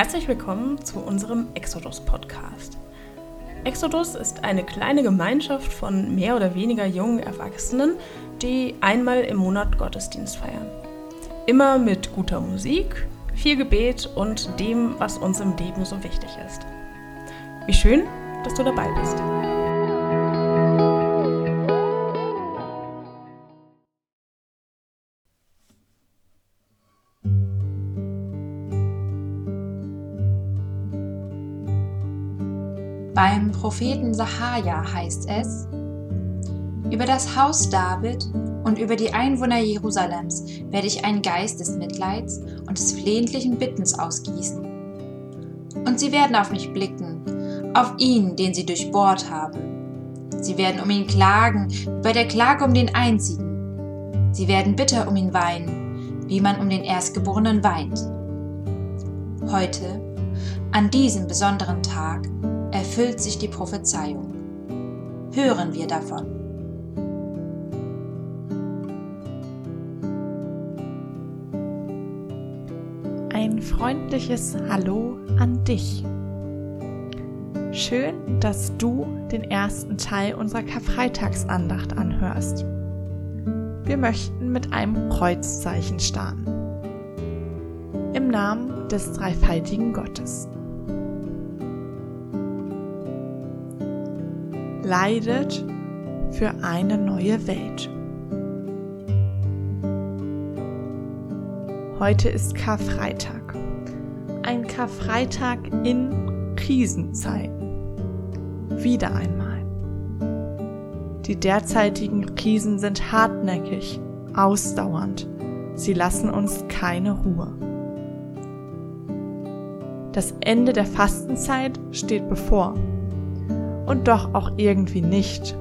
Herzlich willkommen zu unserem Exodus-Podcast. Exodus ist eine kleine Gemeinschaft von mehr oder weniger jungen Erwachsenen, die einmal im Monat Gottesdienst feiern. Immer mit guter Musik, viel Gebet und dem, was uns im Leben so wichtig ist. Wie schön, dass du dabei bist. Propheten Sahaja heißt es, über das Haus David und über die Einwohner Jerusalems werde ich einen Geist des Mitleids und des flehentlichen Bittens ausgießen. Und sie werden auf mich blicken, auf ihn, den sie durchbohrt haben. Sie werden um ihn klagen, wie bei der Klage um den Einzigen. Sie werden bitter um ihn weinen, wie man um den Erstgeborenen weint. Heute, an diesem besonderen Tag, erfüllt sich die Prophezeiung. Hören wir davon. Ein freundliches Hallo an dich. Schön, dass du den ersten Teil unserer Karfreitagsandacht anhörst. Wir möchten mit einem Kreuzzeichen starten. Im Namen des dreifaltigen Gottes. Leidet für eine neue Welt. Heute ist Karfreitag. Ein Karfreitag in Krisenzeiten. Wieder einmal. Die derzeitigen Krisen sind hartnäckig, ausdauernd. Sie lassen uns keine Ruhe. Das Ende der Fastenzeit steht bevor und doch auch irgendwie nicht.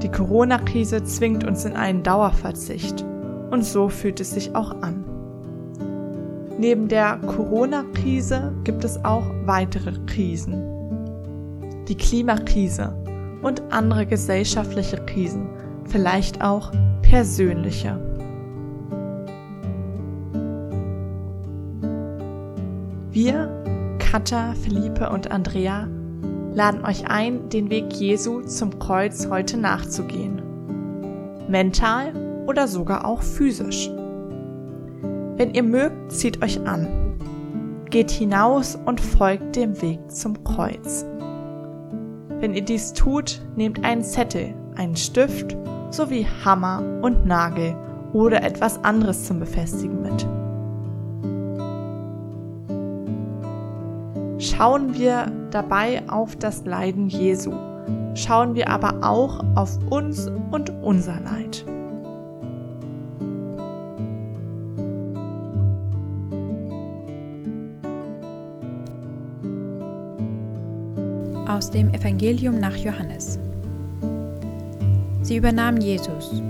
Die Corona-Krise zwingt uns in einen Dauerverzicht und so fühlt es sich auch an. Neben der Corona-Krise gibt es auch weitere Krisen. Die Klimakrise und andere gesellschaftliche Krisen, vielleicht auch persönliche. Wir, Katja, Philippe und Andrea, laden euch ein, den Weg Jesu zum Kreuz heute nachzugehen. Mental oder sogar auch physisch. Wenn ihr mögt, zieht euch an. Geht hinaus und folgt dem Weg zum Kreuz. Wenn ihr dies tut, nehmt einen Zettel, einen Stift sowie Hammer und Nagel oder etwas anderes zum Befestigen mit. Schauen wir dabei auf das Leiden Jesu, schauen wir aber auch auf uns und unser Leid. Aus dem Evangelium nach Johannes. Sie übernahmen Jesus,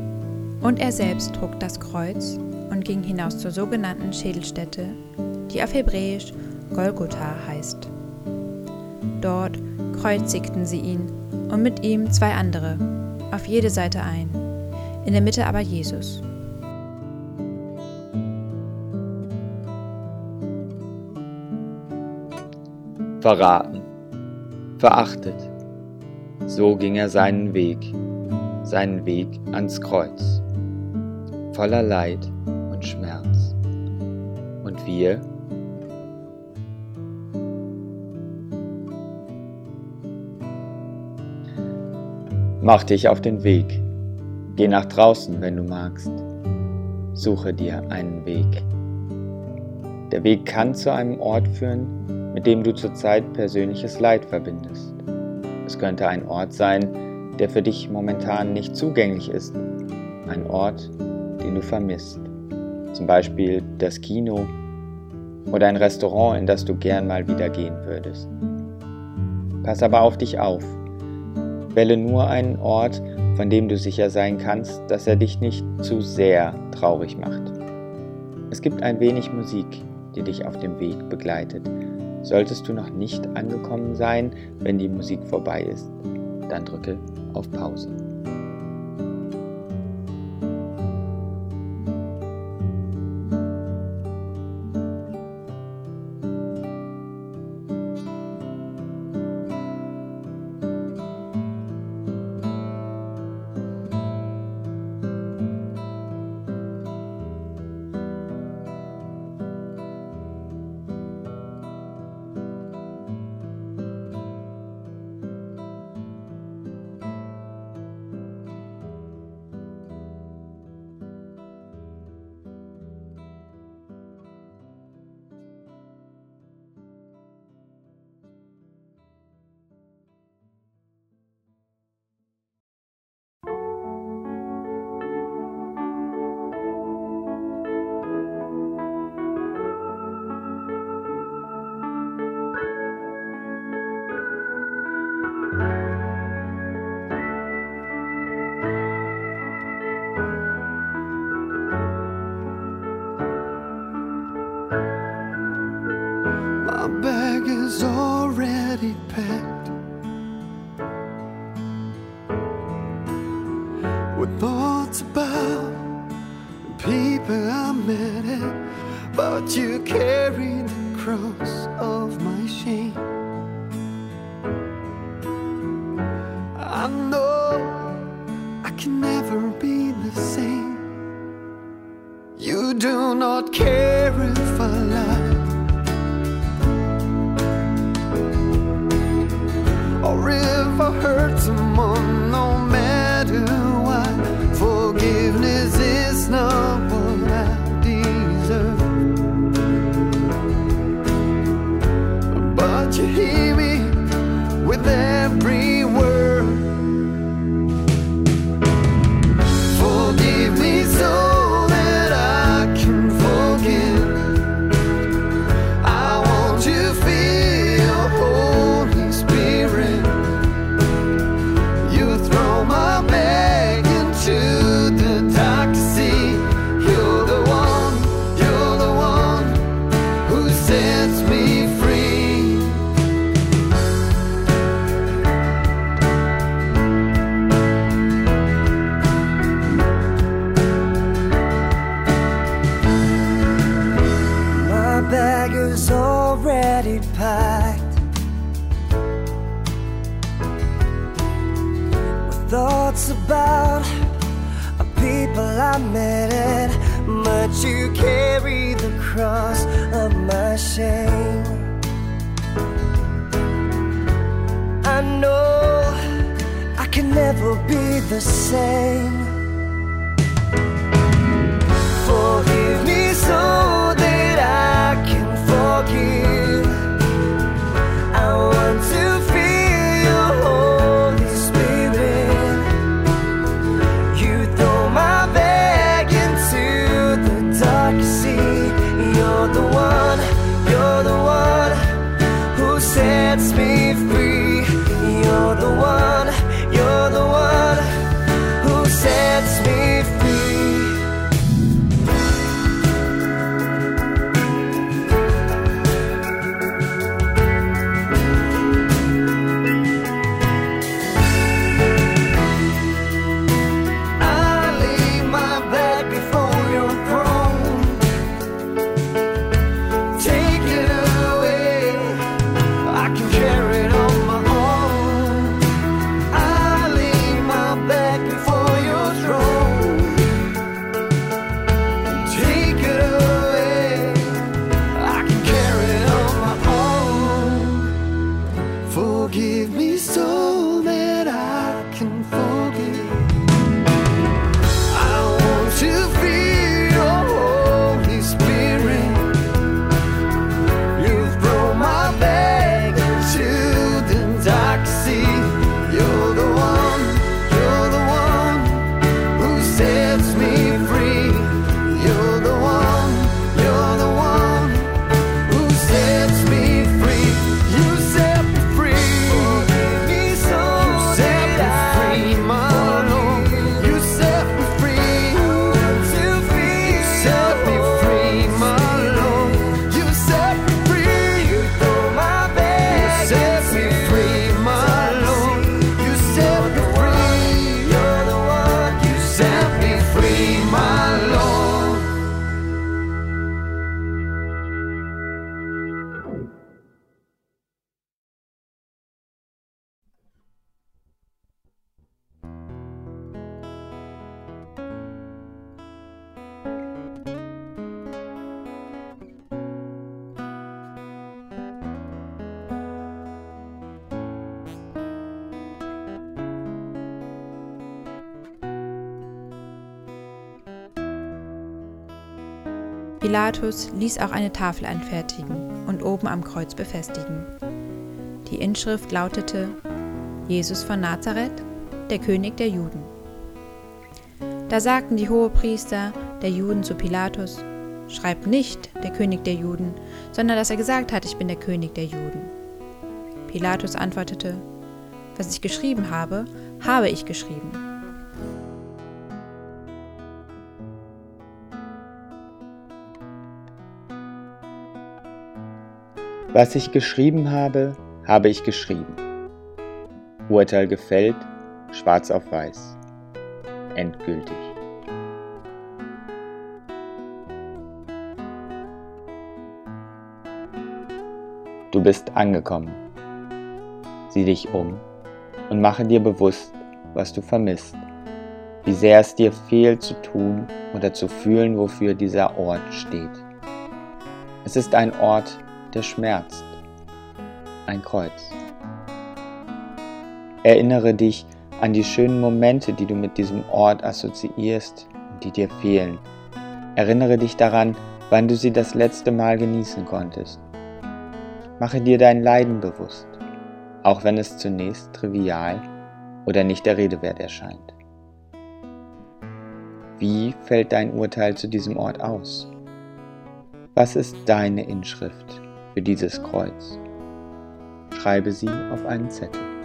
und er selbst trug das Kreuz und ging hinaus zur sogenannten Schädelstätte, die auf Hebräisch Golgotha heißt. Dort kreuzigten sie ihn und mit ihm zwei andere, auf jede Seite ein, in der Mitte aber Jesus. Verraten, verachtet, so ging er seinen Weg, seinen Weg ans Kreuz, voller Leid und Schmerz. Und wir, Mach dich auf den Weg. Geh nach draußen, wenn du magst. Suche dir einen Weg. Der Weg kann zu einem Ort führen, mit dem du zurzeit persönliches Leid verbindest. Es könnte ein Ort sein, der für dich momentan nicht zugänglich ist. Ein Ort, den du vermisst. Zum Beispiel das Kino oder ein Restaurant, in das du gern mal wieder gehen würdest. Pass aber auf dich auf Wähle nur einen Ort, von dem du sicher sein kannst, dass er dich nicht zu sehr traurig macht. Es gibt ein wenig Musik, die dich auf dem Weg begleitet. Solltest du noch nicht angekommen sein, wenn die Musik vorbei ist, dann drücke auf Pause. do not care if Pilatus ließ auch eine Tafel anfertigen und oben am Kreuz befestigen. Die Inschrift lautete Jesus von Nazareth, der König der Juden. Da sagten die Hohepriester der Juden zu Pilatus, schreibt nicht der König der Juden, sondern dass er gesagt hat, ich bin der König der Juden. Pilatus antwortete, was ich geschrieben habe, habe ich geschrieben. Was ich geschrieben habe, habe ich geschrieben. Urteil gefällt, schwarz auf weiß. Endgültig. Du bist angekommen. Sieh dich um und mache dir bewusst, was du vermisst, wie sehr es dir fehlt zu tun oder zu fühlen, wofür dieser Ort steht. Es ist ein Ort, der schmerzt, ein Kreuz. Erinnere dich an die schönen Momente, die du mit diesem Ort assoziierst und die dir fehlen. Erinnere dich daran, wann du sie das letzte Mal genießen konntest. Mache dir dein Leiden bewusst, auch wenn es zunächst trivial oder nicht der Rede wert erscheint. Wie fällt dein Urteil zu diesem Ort aus? Was ist deine Inschrift für dieses Kreuz? Schreibe sie auf einen Zettel.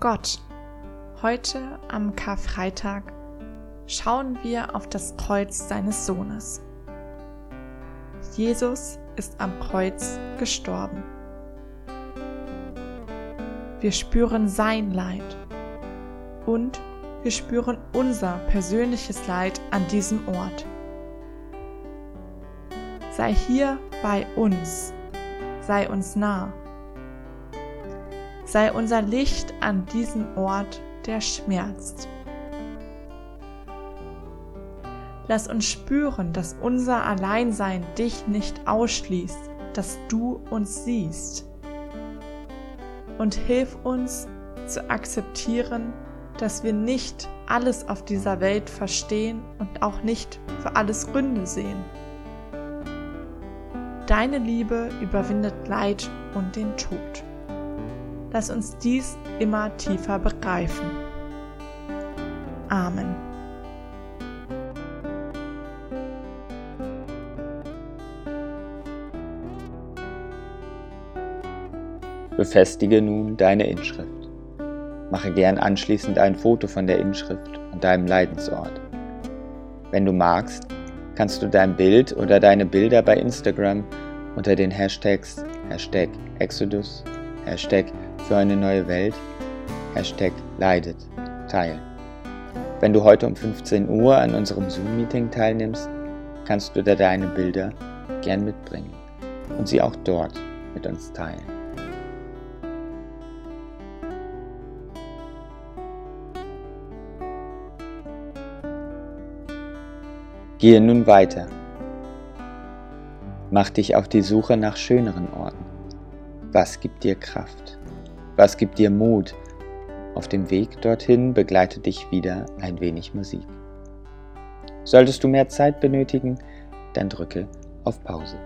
Gott, heute am Karfreitag schauen wir auf das Kreuz seines Sohnes. Jesus ist am Kreuz gestorben. Wir spüren sein Leid und wir spüren unser persönliches Leid an diesem Ort. Sei hier bei uns, sei uns nah sei unser Licht an diesem Ort, der schmerzt. Lass uns spüren, dass unser Alleinsein dich nicht ausschließt, dass du uns siehst. Und hilf uns zu akzeptieren, dass wir nicht alles auf dieser Welt verstehen und auch nicht für alles Gründe sehen. Deine Liebe überwindet Leid und den Tod. Lass uns dies immer tiefer begreifen. Amen. Befestige nun deine Inschrift. Mache gern anschließend ein Foto von der Inschrift und deinem Leidensort. Wenn du magst, kannst du dein Bild oder deine Bilder bei Instagram unter den Hashtags Hashtag Exodus, Hashtag für eine neue Welt, Hashtag leidet, teilen. Wenn du heute um 15 Uhr an unserem Zoom-Meeting teilnimmst, kannst du da deine Bilder gern mitbringen und sie auch dort mit uns teilen. Gehe nun weiter. Mach dich auf die Suche nach schöneren Orten. Was gibt dir Kraft? Was gibt dir Mut? Auf dem Weg dorthin begleitet dich wieder ein wenig Musik. Solltest du mehr Zeit benötigen, dann drücke auf Pause.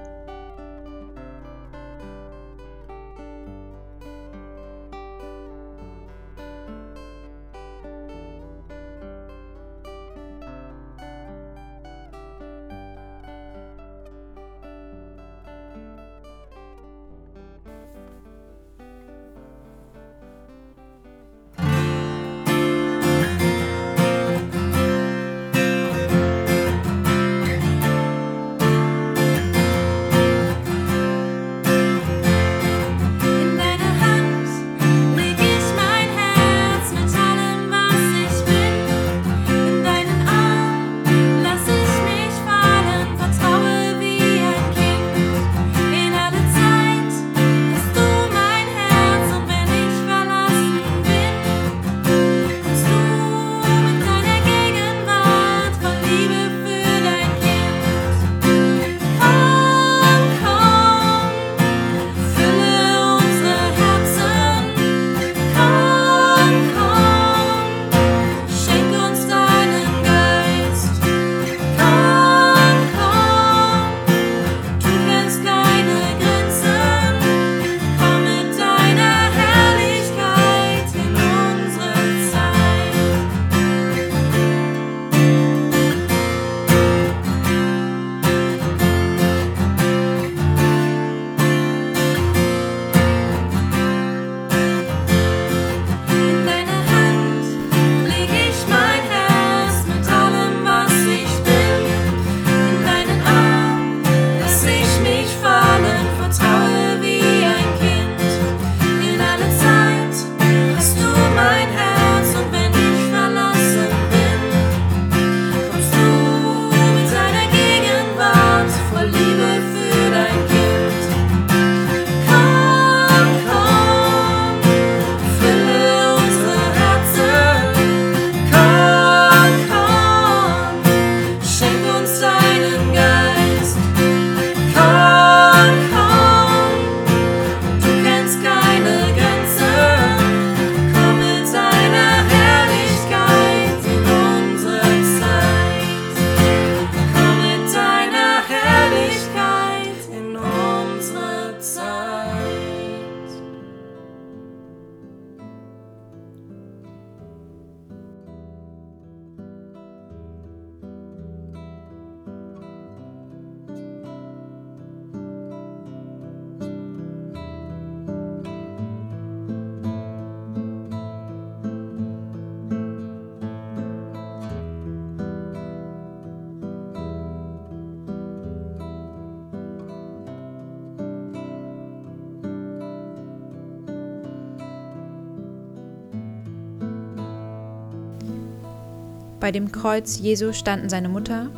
Bei dem Kreuz Jesu standen seine Mutter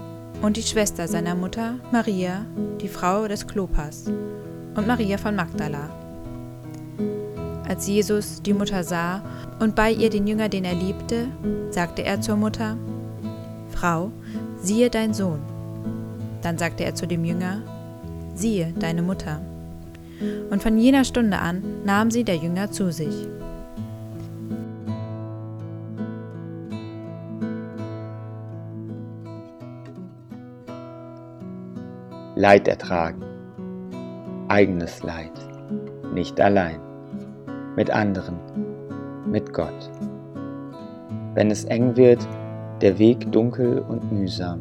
und die Schwester seiner Mutter, Maria, die Frau des Klopas, und Maria von Magdala. Als Jesus die Mutter sah und bei ihr den Jünger, den er liebte, sagte er zur Mutter, Frau, siehe dein Sohn. Dann sagte er zu dem Jünger, siehe deine Mutter. Und von jener Stunde an nahm sie der Jünger zu sich. Leid ertragen. Eigenes Leid. Nicht allein. Mit anderen. Mit Gott. Wenn es eng wird, der Weg dunkel und mühsam,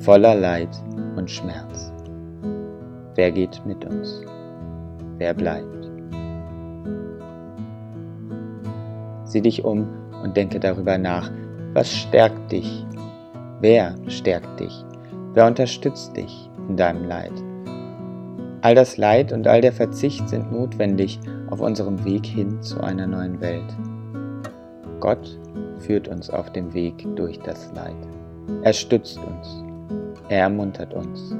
voller Leid und Schmerz. Wer geht mit uns? Wer bleibt? Sieh dich um und denke darüber nach, was stärkt dich? Wer stärkt dich? Wer unterstützt dich in deinem Leid? All das Leid und all der Verzicht sind notwendig auf unserem Weg hin zu einer neuen Welt. Gott führt uns auf dem Weg durch das Leid. Er stützt uns. Er ermuntert uns.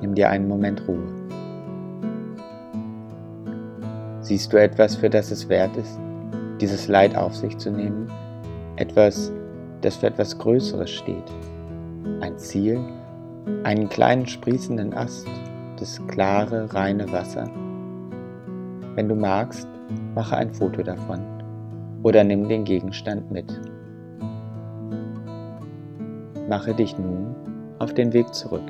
Nimm dir einen Moment Ruhe. Siehst du etwas, für das es wert ist, dieses Leid auf sich zu nehmen? Etwas, das für etwas Größeres steht? Ein Ziel? Einen kleinen sprießenden Ast? Das klare, reine Wasser? Wenn du magst, mache ein Foto davon oder nimm den Gegenstand mit. Mache dich nun auf den Weg zurück.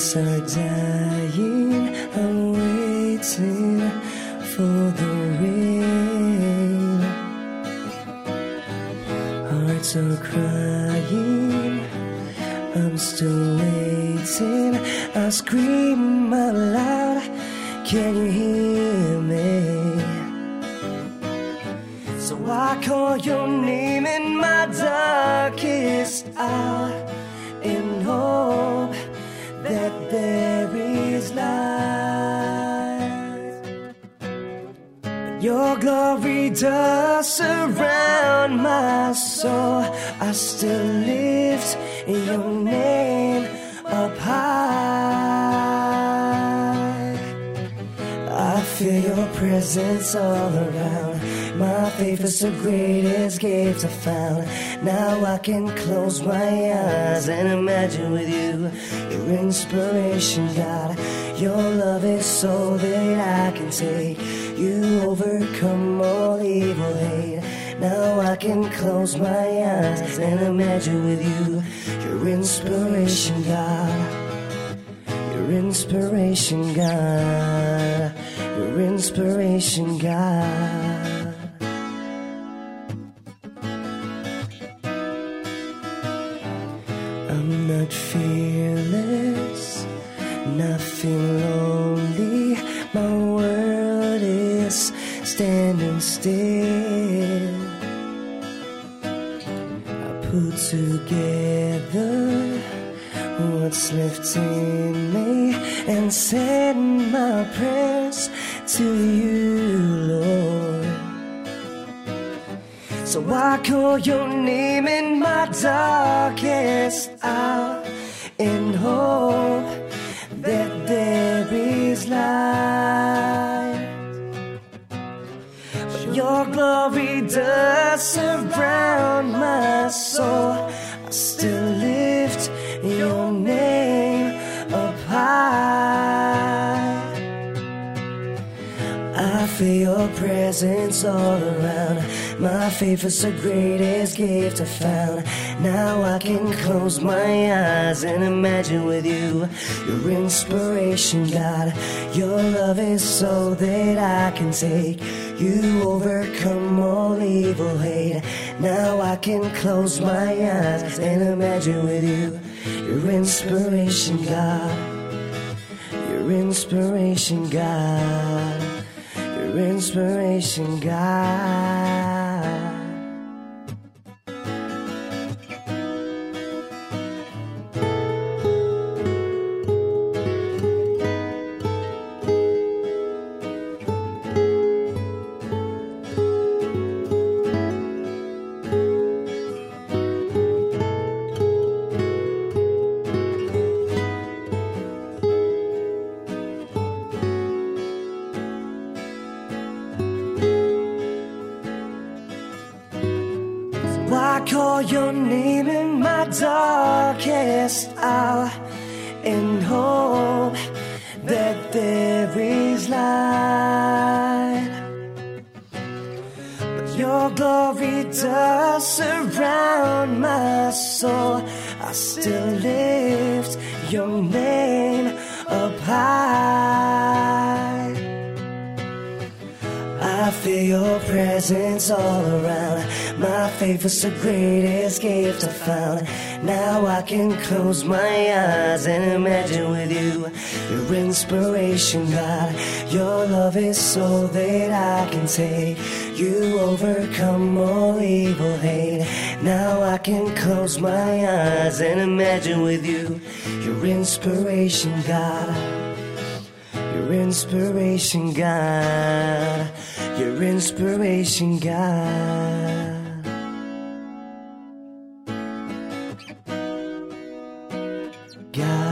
Trees are dying. I'm waiting for the rain. Hearts are crying, I'm still waiting. I scream out loud, can you hear me? So I call your name in my darkest hour glory does surround my soul. I still lift your name up high. I feel your presence all around. My faith is the greatest gift I found. Now I can close my eyes and imagine with you your inspiration, God. Your love is so that I can take. You overcome all evil hate. Now I can close my eyes and imagine with you your inspiration, God. Your inspiration, God. Your inspiration, God. Not fearless, nothing lonely. My world is standing still. I put together what's left in me and send my prayers to you, Lord. So I call your name in my darkest hour presence all around. My faith is the greatest gift I found. Now I can close my eyes and imagine with you your inspiration, God. Your love is so that I can take. You overcome all evil hate. Now I can close my eyes and imagine with you your inspiration, God. Your inspiration, God. Your inspiration, God. I feel your presence all around. My faith is the greatest gift I found. Now I can close my eyes and imagine with you your inspiration, God. Your love is so that I can take. You overcome all evil hate. Now I can close my eyes and imagine with you your inspiration, God. Your inspiration, God. Your inspiration, God. God.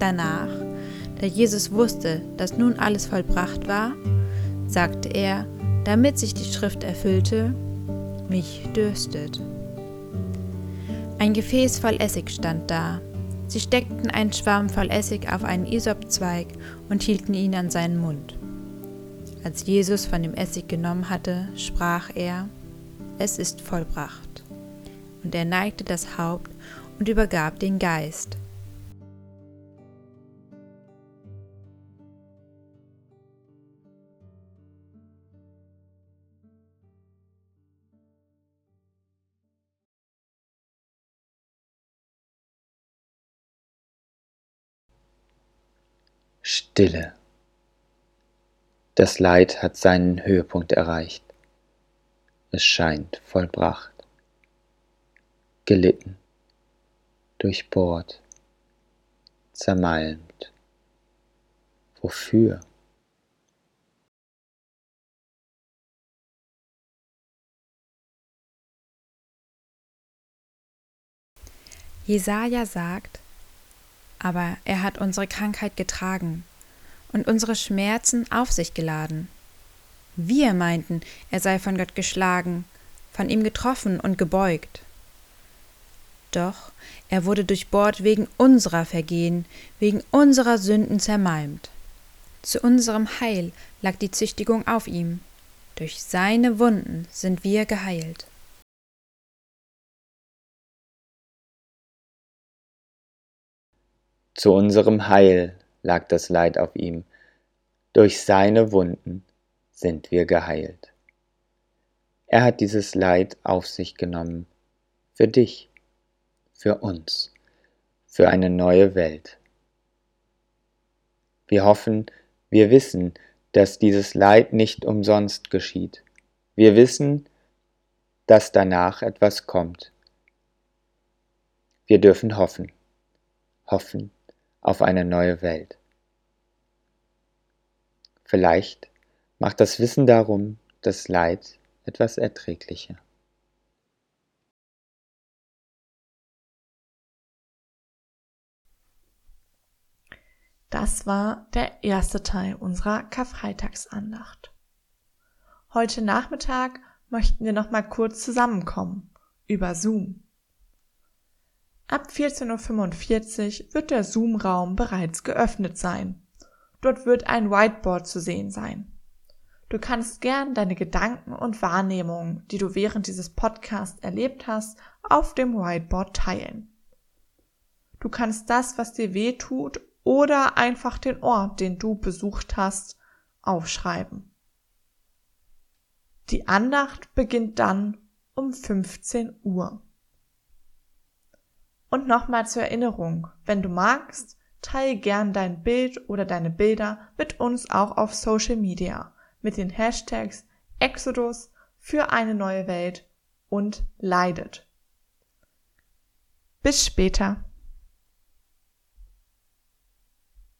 Danach, da Jesus wusste, dass nun alles vollbracht war, sagte er, damit sich die Schrift erfüllte, mich dürstet. Ein Gefäß voll Essig stand da. Sie steckten einen Schwamm voll Essig auf einen Isopzweig und hielten ihn an seinen Mund. Als Jesus von dem Essig genommen hatte, sprach er, es ist vollbracht. Und er neigte das Haupt und übergab den Geist. Stille. Das Leid hat seinen Höhepunkt erreicht. Es scheint vollbracht. Gelitten, durchbohrt, zermalmt. Wofür? Jesaja sagt, aber er hat unsere Krankheit getragen und unsere Schmerzen auf sich geladen. Wir meinten, er sei von Gott geschlagen, von ihm getroffen und gebeugt. Doch er wurde durchbohrt wegen unserer Vergehen, wegen unserer Sünden zermalmt. Zu unserem Heil lag die Züchtigung auf ihm. Durch seine Wunden sind wir geheilt. Zu unserem Heil lag das Leid auf ihm. Durch seine Wunden sind wir geheilt. Er hat dieses Leid auf sich genommen. Für dich, für uns, für eine neue Welt. Wir hoffen, wir wissen, dass dieses Leid nicht umsonst geschieht. Wir wissen, dass danach etwas kommt. Wir dürfen hoffen. Hoffen auf eine neue Welt. Vielleicht macht das Wissen darum das Leid etwas erträglicher. Das war der erste Teil unserer Karfreitagsandacht. Heute Nachmittag möchten wir noch mal kurz zusammenkommen über Zoom. Ab 14.45 Uhr wird der Zoom-Raum bereits geöffnet sein. Dort wird ein Whiteboard zu sehen sein. Du kannst gern deine Gedanken und Wahrnehmungen, die du während dieses Podcasts erlebt hast, auf dem Whiteboard teilen. Du kannst das, was dir weh tut oder einfach den Ort, den du besucht hast, aufschreiben. Die Andacht beginnt dann um 15 Uhr. Und nochmal zur Erinnerung, wenn du magst, teile gern dein Bild oder deine Bilder mit uns auch auf Social Media mit den Hashtags Exodus für eine neue Welt und leidet. Bis später.